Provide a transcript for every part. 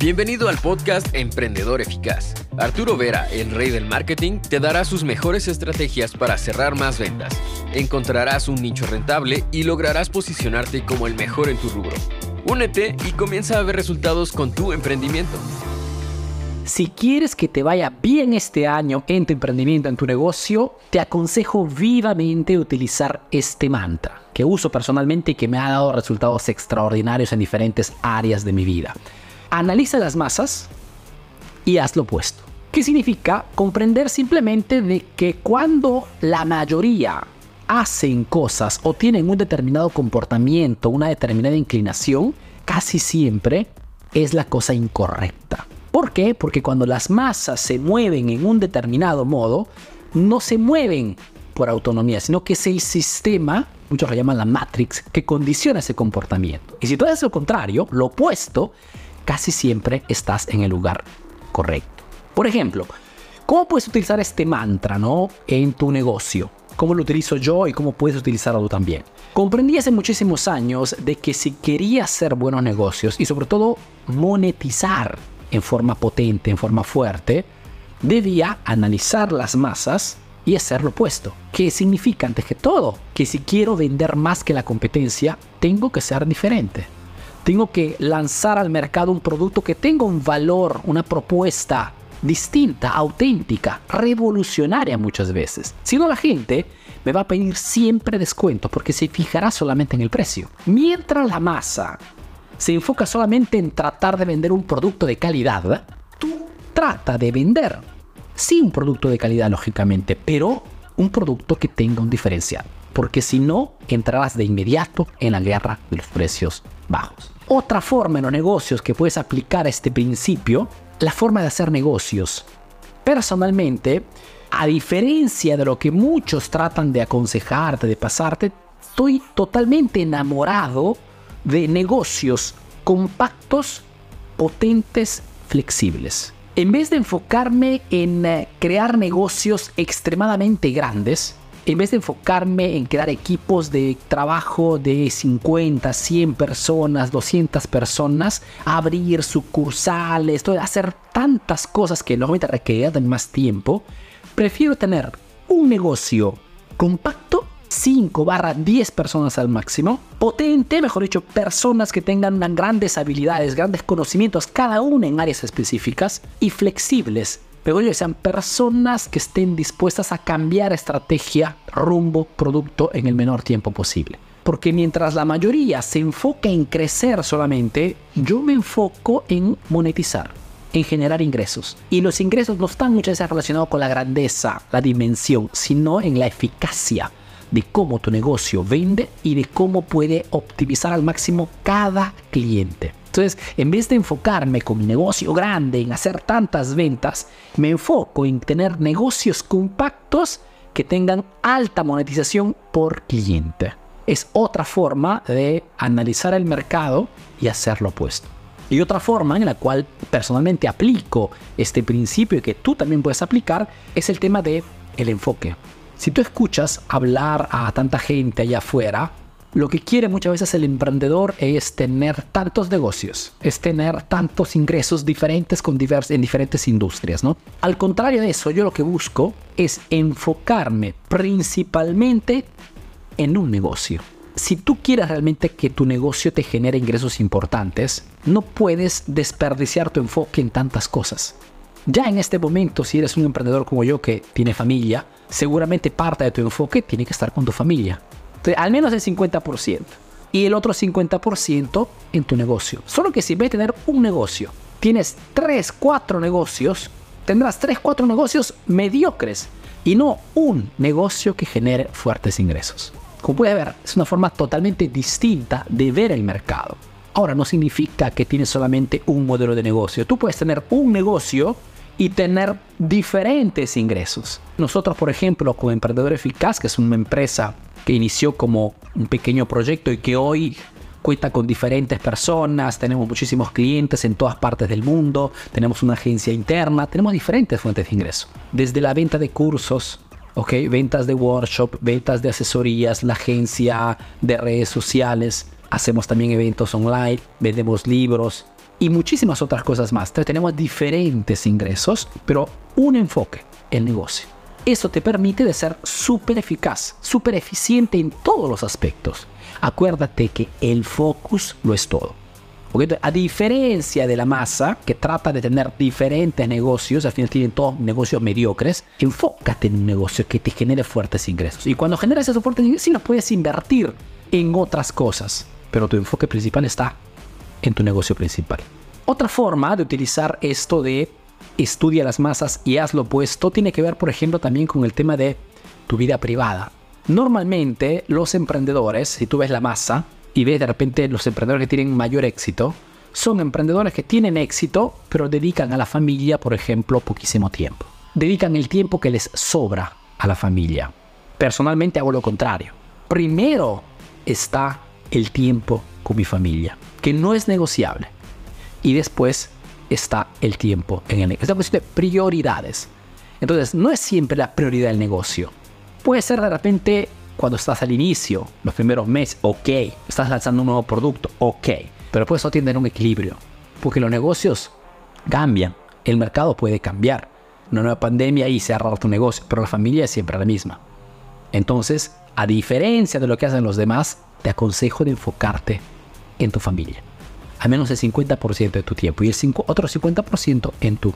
Bienvenido al podcast Emprendedor Eficaz. Arturo Vera, el rey del marketing, te dará sus mejores estrategias para cerrar más ventas. Encontrarás un nicho rentable y lograrás posicionarte como el mejor en tu rubro. Únete y comienza a ver resultados con tu emprendimiento. Si quieres que te vaya bien este año en tu emprendimiento, en tu negocio, te aconsejo vivamente utilizar este mantra que uso personalmente y que me ha dado resultados extraordinarios en diferentes áreas de mi vida. Analiza las masas y haz lo opuesto. ¿Qué significa? Comprender simplemente de que cuando la mayoría hacen cosas o tienen un determinado comportamiento, una determinada inclinación, casi siempre es la cosa incorrecta. ¿Por qué? Porque cuando las masas se mueven en un determinado modo, no se mueven por autonomía, sino que es el sistema, muchos lo llaman la matrix, que condiciona ese comportamiento. Y si tú haces lo contrario, lo opuesto, casi siempre estás en el lugar correcto. Por ejemplo, ¿cómo puedes utilizar este mantra ¿no? en tu negocio? ¿Cómo lo utilizo yo y cómo puedes utilizarlo también? Comprendí hace muchísimos años de que si quería hacer buenos negocios y sobre todo monetizar en forma potente, en forma fuerte, debía analizar las masas y hacer lo opuesto. ¿Qué significa antes que todo? Que si quiero vender más que la competencia, tengo que ser diferente tengo que lanzar al mercado un producto que tenga un valor, una propuesta distinta, auténtica, revolucionaria muchas veces. Si no, la gente me va a pedir siempre descuento porque se fijará solamente en el precio. Mientras la masa se enfoca solamente en tratar de vender un producto de calidad, tú trata de vender, sí un producto de calidad lógicamente, pero un producto que tenga un diferencial. Porque si no, entrarás de inmediato en la guerra de los precios bajos. Otra forma en los negocios que puedes aplicar a este principio, la forma de hacer negocios. Personalmente, a diferencia de lo que muchos tratan de aconsejarte, de pasarte, estoy totalmente enamorado de negocios compactos, potentes, flexibles. En vez de enfocarme en eh, crear negocios extremadamente grandes, en vez de enfocarme en crear equipos de trabajo de 50, 100 personas, 200 personas, abrir sucursales, hacer tantas cosas que normalmente requieren más tiempo, prefiero tener un negocio compacto 5 barra 10 personas al máximo, potente, mejor dicho, personas que tengan grandes habilidades, grandes conocimientos, cada una en áreas específicas y flexibles pero que sean personas que estén dispuestas a cambiar estrategia, rumbo, producto en el menor tiempo posible. Porque mientras la mayoría se enfoca en crecer solamente, yo me enfoco en monetizar, en generar ingresos. Y los ingresos no están muchas veces relacionados con la grandeza, la dimensión, sino en la eficacia de cómo tu negocio vende y de cómo puede optimizar al máximo cada cliente. Entonces, en vez de enfocarme con mi negocio grande, en hacer tantas ventas, me enfoco en tener negocios compactos que tengan alta monetización por cliente. Es otra forma de analizar el mercado y hacer lo opuesto. Y otra forma en la cual personalmente aplico este principio y que tú también puedes aplicar es el tema de el enfoque. Si tú escuchas hablar a tanta gente allá afuera, lo que quiere muchas veces el emprendedor es tener tantos negocios, es tener tantos ingresos diferentes con en diferentes industrias, ¿no? Al contrario de eso, yo lo que busco es enfocarme principalmente en un negocio. Si tú quieres realmente que tu negocio te genere ingresos importantes, no puedes desperdiciar tu enfoque en tantas cosas. Ya en este momento, si eres un emprendedor como yo que tiene familia, seguramente parte de tu enfoque tiene que estar con tu familia al menos el 50%. Y el otro 50% en tu negocio. Solo que si ves tener un negocio, tienes 3, 4 negocios, tendrás 3, 4 negocios mediocres y no un negocio que genere fuertes ingresos. Como puedes ver, es una forma totalmente distinta de ver el mercado. Ahora no significa que tienes solamente un modelo de negocio. Tú puedes tener un negocio y tener diferentes ingresos. Nosotros, por ejemplo, como Emprendedor Eficaz, que es una empresa que inició como un pequeño proyecto y que hoy cuenta con diferentes personas, tenemos muchísimos clientes en todas partes del mundo, tenemos una agencia interna, tenemos diferentes fuentes de ingreso. Desde la venta de cursos, okay, ventas de workshop, ventas de asesorías, la agencia de redes sociales, hacemos también eventos online, vendemos libros, y muchísimas otras cosas más. Tenemos diferentes ingresos, pero un enfoque, el negocio. Eso te permite de ser súper eficaz, súper eficiente en todos los aspectos. Acuérdate que el focus lo es todo. A diferencia de la masa, que trata de tener diferentes negocios, al final tienen todos negocios mediocres, enfócate en un negocio que te genere fuertes ingresos. Y cuando generas esos fuertes ingresos, sí los puedes invertir en otras cosas, pero tu enfoque principal está en tu negocio principal. Otra forma de utilizar esto de estudia las masas y haz lo opuesto tiene que ver, por ejemplo, también con el tema de tu vida privada. Normalmente los emprendedores, si tú ves la masa y ves de repente los emprendedores que tienen mayor éxito, son emprendedores que tienen éxito, pero dedican a la familia, por ejemplo, poquísimo tiempo. Dedican el tiempo que les sobra a la familia. Personalmente hago lo contrario. Primero está el tiempo con mi familia, que no es negociable. Y después está el tiempo en el negocio. Es una cuestión de prioridades. Entonces, no es siempre la prioridad del negocio. Puede ser de repente cuando estás al inicio, los primeros meses, ok. Estás lanzando un nuevo producto, ok. Pero puedes eso tener un equilibrio. Porque los negocios cambian. El mercado puede cambiar. Una nueva pandemia y se ha tu negocio, pero la familia es siempre la misma. Entonces, a diferencia de lo que hacen los demás, te aconsejo de enfocarte en tu familia. Al menos el 50% de tu tiempo y el otro 50% en tu,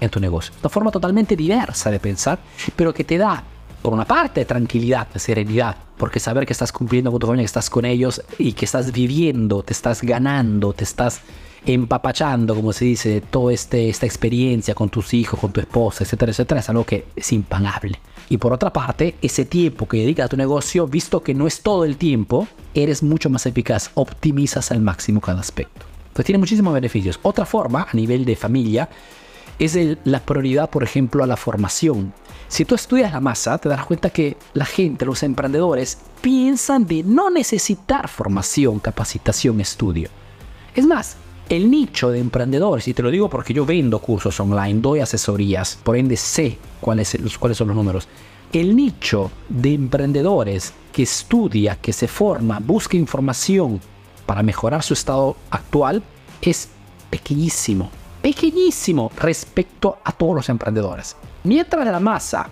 en tu negocio. Una forma totalmente diversa de pensar, pero que te da, por una parte, tranquilidad, serenidad, porque saber que estás cumpliendo con tu familia, que estás con ellos y que estás viviendo, te estás ganando, te estás empapachando, como se dice, toda este, esta experiencia con tus hijos, con tu esposa, etcétera, etcétera, es algo que es impagable. Y por otra parte, ese tiempo que dedicas a tu negocio, visto que no es todo el tiempo, eres mucho más eficaz, optimizas al máximo cada aspecto. Entonces tiene muchísimos beneficios. Otra forma, a nivel de familia, es la prioridad, por ejemplo, a la formación. Si tú estudias la masa, te darás cuenta que la gente, los emprendedores, piensan de no necesitar formación, capacitación, estudio. Es más, el nicho de emprendedores, y te lo digo porque yo vendo cursos online, doy asesorías, por ende sé cuáles, son los números. El nicho de emprendedores que estudia, que se forma, busca información para mejorar su estado actual es pequeñísimo, pequeñísimo respecto a todos los emprendedores. Mientras la masa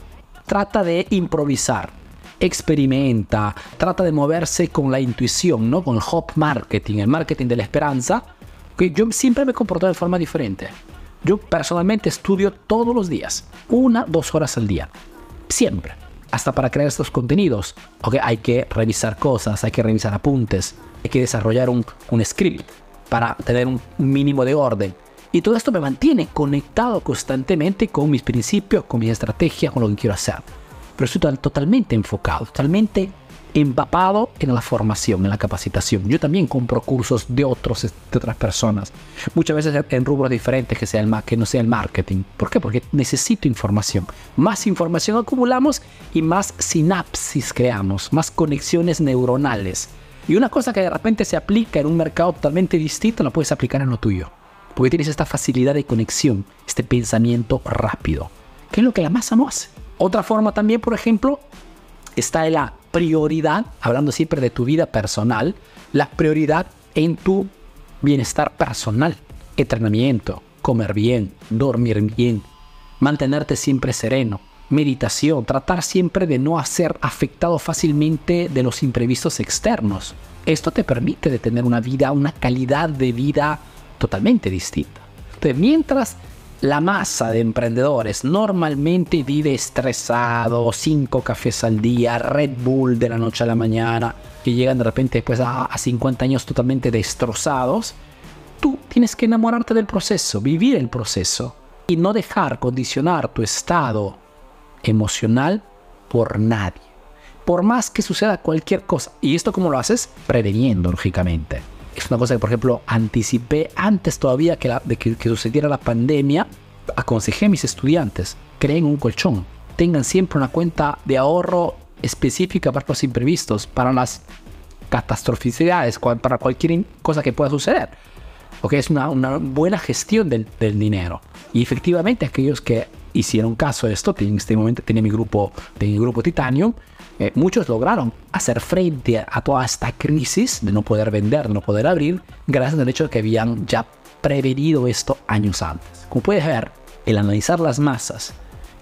trata de improvisar, experimenta, trata de moverse con la intuición, ¿no? Con el hop marketing, el marketing de la esperanza, que yo siempre me comporto de forma diferente. Yo personalmente estudio todos los días, una, dos horas al día. Siempre. Hasta para crear estos contenidos. Okay, hay que revisar cosas, hay que revisar apuntes, hay que desarrollar un, un script para tener un mínimo de orden. Y todo esto me mantiene conectado constantemente con mis principios, con mis estrategias, con lo que quiero hacer. Pero estoy totalmente enfocado, totalmente empapado en la formación, en la capacitación. Yo también compro cursos de, otros, de otras personas, muchas veces en rubros diferentes que, sea el, que no sea el marketing. ¿Por qué? Porque necesito información. Más información acumulamos y más sinapsis creamos, más conexiones neuronales. Y una cosa que de repente se aplica en un mercado totalmente distinto, la puedes aplicar en lo tuyo. Porque tienes esta facilidad de conexión, este pensamiento rápido, que es lo que la masa no hace. Otra forma también, por ejemplo, está en la prioridad, hablando siempre de tu vida personal, la prioridad en tu bienestar personal, entrenamiento, comer bien, dormir bien, mantenerte siempre sereno, meditación, tratar siempre de no ser afectado fácilmente de los imprevistos externos. Esto te permite de tener una vida, una calidad de vida totalmente distinta. Entonces, mientras la masa de emprendedores normalmente vive estresado, cinco cafés al día, Red Bull de la noche a la mañana, que llegan de repente después a, a 50 años totalmente destrozados. Tú tienes que enamorarte del proceso, vivir el proceso y no dejar condicionar tu estado emocional por nadie. Por más que suceda cualquier cosa. ¿Y esto cómo lo haces? Preveniendo, lógicamente es una cosa que, por ejemplo, anticipé antes todavía que de que, sucediera la pandemia. Aconsejé a mis estudiantes, creen un colchón, tengan siempre una cuenta de ahorro específica para los imprevistos, para las catastroficidades, para cualquier cosa que pueda suceder. Porque es una, buena gestión del, dinero. Y efectivamente aquellos que hicieron caso de esto, en este momento tenía mi grupo, de mi grupo Titanium, eh, muchos lograron hacer frente a, toda esta crisis de no poder vender, de no poder abrir, gracias al hecho de que habían ya prevenido esto años antes. Como puedes ver, el analizar las masas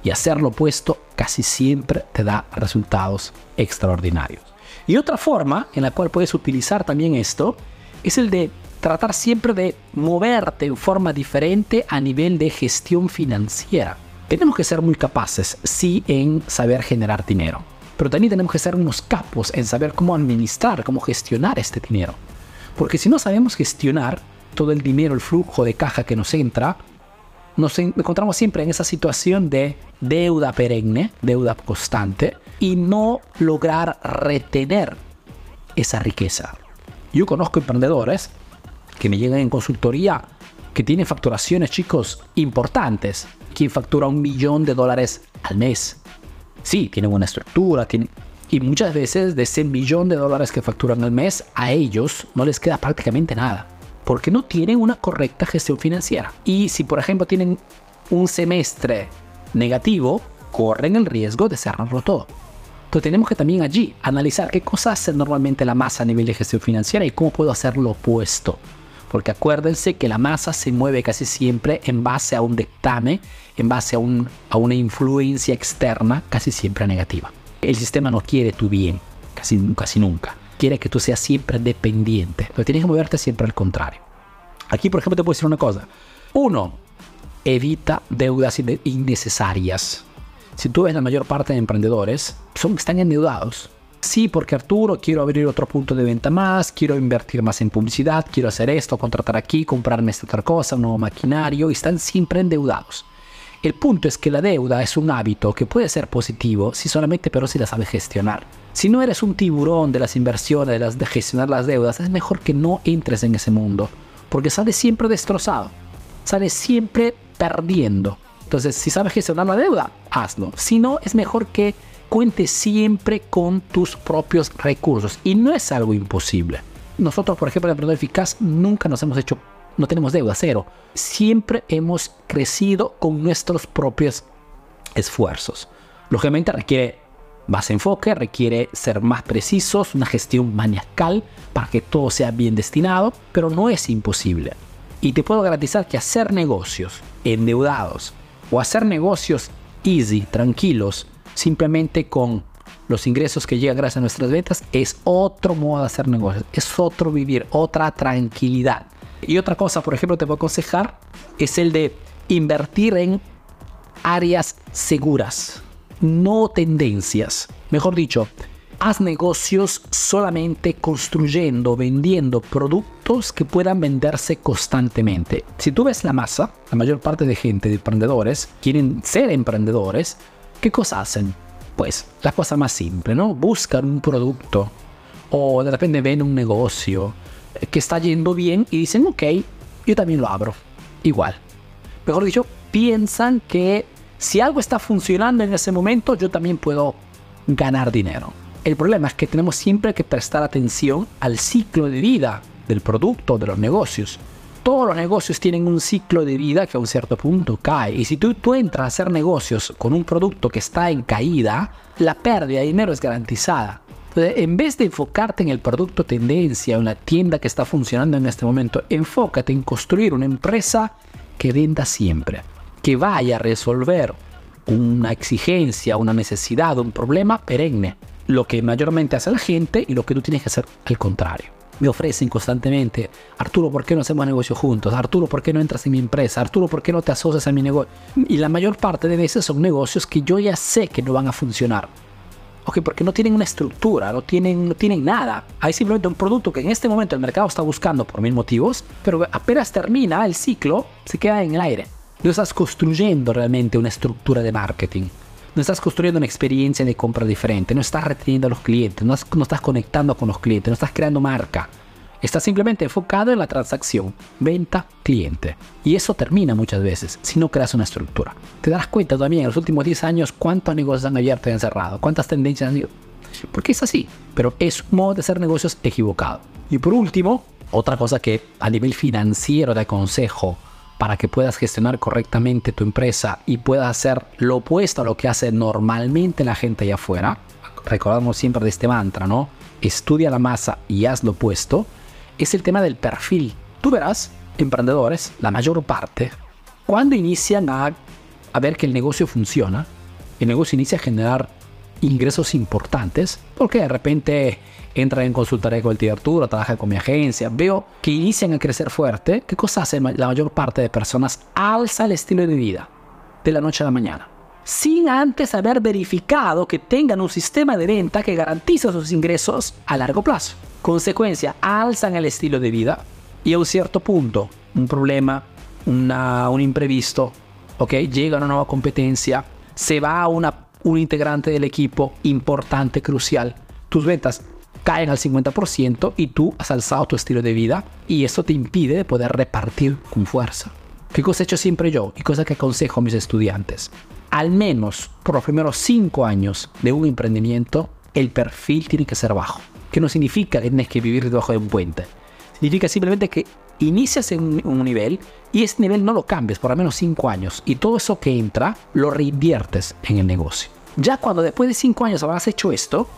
y hacer lo opuesto casi siempre te da resultados extraordinarios. Y otra forma en la cual puedes utilizar también esto es el de tratar siempre de moverte en forma diferente a nivel de gestión financiera. Tenemos que ser muy capaces, sí, en saber generar dinero, pero también tenemos que ser unos capos en saber cómo administrar, cómo gestionar este dinero. Porque si no sabemos gestionar todo el dinero, el flujo de caja que nos entra, nos encontramos siempre en esa situación de deuda perenne, deuda constante, y no lograr retener esa riqueza. Yo conozco emprendedores que me llegan en consultoría que tienen facturaciones, chicos, importantes. Quien factura un millón de dólares al mes. Sí, tienen una estructura, tienen... y muchas veces de ese millón de dólares que facturan al mes, a ellos no les queda prácticamente nada porque no tienen una correcta gestión financiera. Y si por ejemplo tienen un semestre negativo, corren el riesgo de cerrarlo todo. Entonces tenemos que también allí analizar qué cosas hace normalmente la masa a nivel de gestión financiera y cómo puedo hacer lo opuesto. Porque acuérdense que la masa se mueve casi siempre en base a un dictamen, en base a, un, a una influencia externa casi siempre negativa. El sistema no quiere tu bien, casi, nunca quiere que tú seas siempre dependiente. Pero tienes que moverte siempre al contrario. Aquí, por ejemplo, te puedo decir una cosa. Uno, evita deudas innecesarias. Si tú ves la mayor parte de emprendedores, son, están endeudados. Sí, porque Arturo, quiero abrir otro punto de venta más, quiero invertir más en publicidad, quiero hacer esto, contratar aquí, comprarme esta otra cosa, un nuevo maquinario, y están siempre endeudados. El punto es que la deuda es un hábito que puede ser positivo si solamente pero si la sabes gestionar. Si no eres un tiburón de las inversiones, de, las, de gestionar las deudas, es mejor que no entres en ese mundo, porque sales siempre destrozado, sales siempre perdiendo. Entonces, si sabes gestionar la deuda, hazlo. Si no, es mejor que cuentes siempre con tus propios recursos. Y no es algo imposible. Nosotros, por ejemplo, en Emprendedor Eficaz, nunca nos hemos hecho no tenemos deuda, cero. Siempre hemos crecido con nuestros propios esfuerzos. Lógicamente requiere más enfoque, requiere ser más precisos, una gestión maniacal para que todo sea bien destinado, pero no es imposible. Y te puedo garantizar que hacer negocios endeudados o hacer negocios easy, tranquilos, simplemente con los ingresos que llegan gracias a nuestras ventas, es otro modo de hacer negocios, es otro vivir, otra tranquilidad. Y otra cosa, por ejemplo, te puedo aconsejar, es el de invertir en áreas seguras, no tendencias. Mejor dicho, haz negocios solamente construyendo, vendiendo productos que puedan venderse constantemente. Si tú ves la masa, la mayor parte de gente, de emprendedores, quieren ser emprendedores, ¿qué cosa hacen? Pues la cosa más simple, ¿no? Buscan un producto o de repente ven un negocio que está yendo bien y dicen, ok, yo también lo abro. Igual. Mejor dicho, piensan que si algo está funcionando en ese momento, yo también puedo ganar dinero. El problema es que tenemos siempre que prestar atención al ciclo de vida del producto, de los negocios. Todos los negocios tienen un ciclo de vida que a un cierto punto cae. Y si tú, tú entras a hacer negocios con un producto que está en caída, la pérdida de dinero es garantizada en vez de enfocarte en el producto tendencia en la tienda que está funcionando en este momento, enfócate en construir una empresa que venda siempre, que vaya a resolver una exigencia, una necesidad, un problema perenne. Lo que mayormente hace la gente y lo que tú tienes que hacer al contrario. Me ofrecen constantemente, Arturo, ¿por qué no hacemos negocio juntos? Arturo, ¿por qué no entras en mi empresa? Arturo, ¿por qué no te asocias a mi negocio? Y la mayor parte de veces son negocios que yo ya sé que no van a funcionar Ok, porque no tienen una estructura, no tienen, no tienen nada. Hay simplemente un producto que en este momento el mercado está buscando por mil motivos, pero apenas termina el ciclo, se queda en el aire. No estás construyendo realmente una estructura de marketing. No estás construyendo una experiencia de compra diferente. No estás reteniendo a los clientes. No, no estás conectando con los clientes. No estás creando marca. Estás simplemente enfocado en la transacción, venta, cliente. Y eso termina muchas veces si no creas una estructura. Te darás cuenta también en los últimos 10 años cuántos negocios han abierto y han cerrado, cuántas tendencias han ido. Porque es así, pero es un modo de hacer negocios equivocado. Y por último, otra cosa que a nivel financiero te aconsejo para que puedas gestionar correctamente tu empresa y puedas hacer lo opuesto a lo que hace normalmente la gente allá afuera. Recordamos siempre de este mantra, ¿no? Estudia la masa y haz lo opuesto es el tema del perfil. Tú verás emprendedores, la mayor parte, cuando inician a, a ver que el negocio funciona, el negocio inicia a generar ingresos importantes, porque de repente entran en consultoría con el tío Arturo, trabaja con mi agencia, veo que inician a crecer fuerte, ¿qué cosa hace la mayor parte de personas? Alza el estilo de vida de la noche a la mañana, sin antes haber verificado que tengan un sistema de venta que garantiza sus ingresos a largo plazo. Consecuencia, alzan el estilo de vida y a un cierto punto, un problema, un imprevisto, ¿ok? Llega una nueva competencia, se va una, un integrante del equipo importante, crucial, tus ventas caen al 50% y tú has alzado tu estilo de vida y eso te impide poder repartir con fuerza. ¿Qué cosa he hecho siempre yo y cosa que aconsejo a mis estudiantes? Al menos por los primeros 5 años de un emprendimiento, el perfil tiene que ser bajo. Que no significa que tienes que vivir debajo de un puente. Significa simplemente que inicias en un nivel y ese nivel no lo cambies por al menos 5 años y todo eso que entra lo reinviertes en el negocio. Ya cuando después de 5 años habrás hecho esto,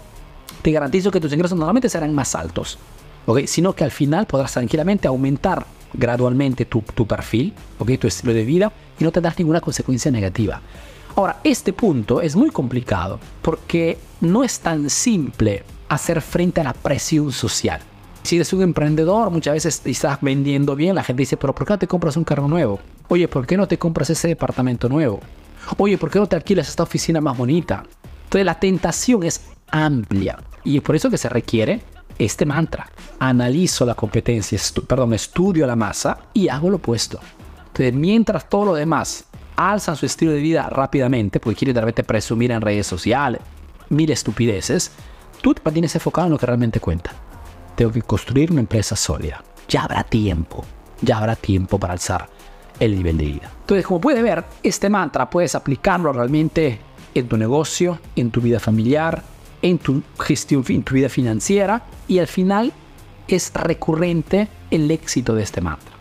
te garantizo que tus ingresos normalmente serán más altos, ¿ok? Sino que al final podrás tranquilamente aumentar gradualmente tu, tu perfil, ¿ok? Tu estilo de vida y no tendrás ninguna consecuencia negativa. Ahora, este punto es muy complicado porque no es tan simple hacer frente a la presión social. Si eres un emprendedor, muchas veces estás vendiendo bien, la gente dice, pero ¿por qué no te compras un carro nuevo? Oye, ¿por qué no te compras ese departamento nuevo? Oye, ¿por qué no te alquilas esta oficina más bonita? Entonces la tentación es amplia. Y es por eso que se requiere este mantra. Analizo la competencia, perdón, estudio la masa y hago lo opuesto. Entonces, mientras todo lo demás alzan su estilo de vida rápidamente, porque quieren de repente presumir en redes sociales, mil estupideces, tú te mantienes enfocado en lo que realmente cuenta. Tengo que construir una empresa sólida. Ya habrá tiempo, ya habrá tiempo para alzar el nivel de vida. Entonces, como puede ver, este mantra puedes aplicarlo realmente en tu negocio, en tu vida familiar, en tu gestión, en tu vida financiera y al final es recurrente el éxito de este mantra.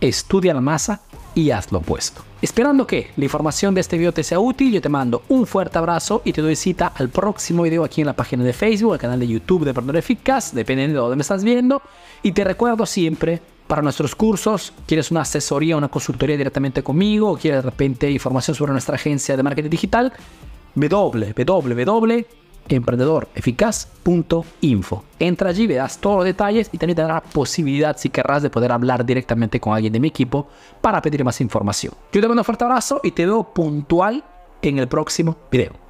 Estudia la masa y haz lo opuesto. Esperando que la información de este video te sea útil, yo te mando un fuerte abrazo y te doy cita al próximo video aquí en la página de Facebook, el canal de YouTube de Emprendedor Eficaz, dependiendo de dónde me estás viendo. Y te recuerdo siempre, para nuestros cursos, quieres una asesoría, una consultoría directamente conmigo, o quieres de repente información sobre nuestra agencia de marketing digital, www emprendedoreficaz.info. Entra allí, verás todos los detalles y también tendrás la posibilidad, si querrás, de poder hablar directamente con alguien de mi equipo para pedir más información. Yo te mando un fuerte abrazo y te veo puntual en el próximo video.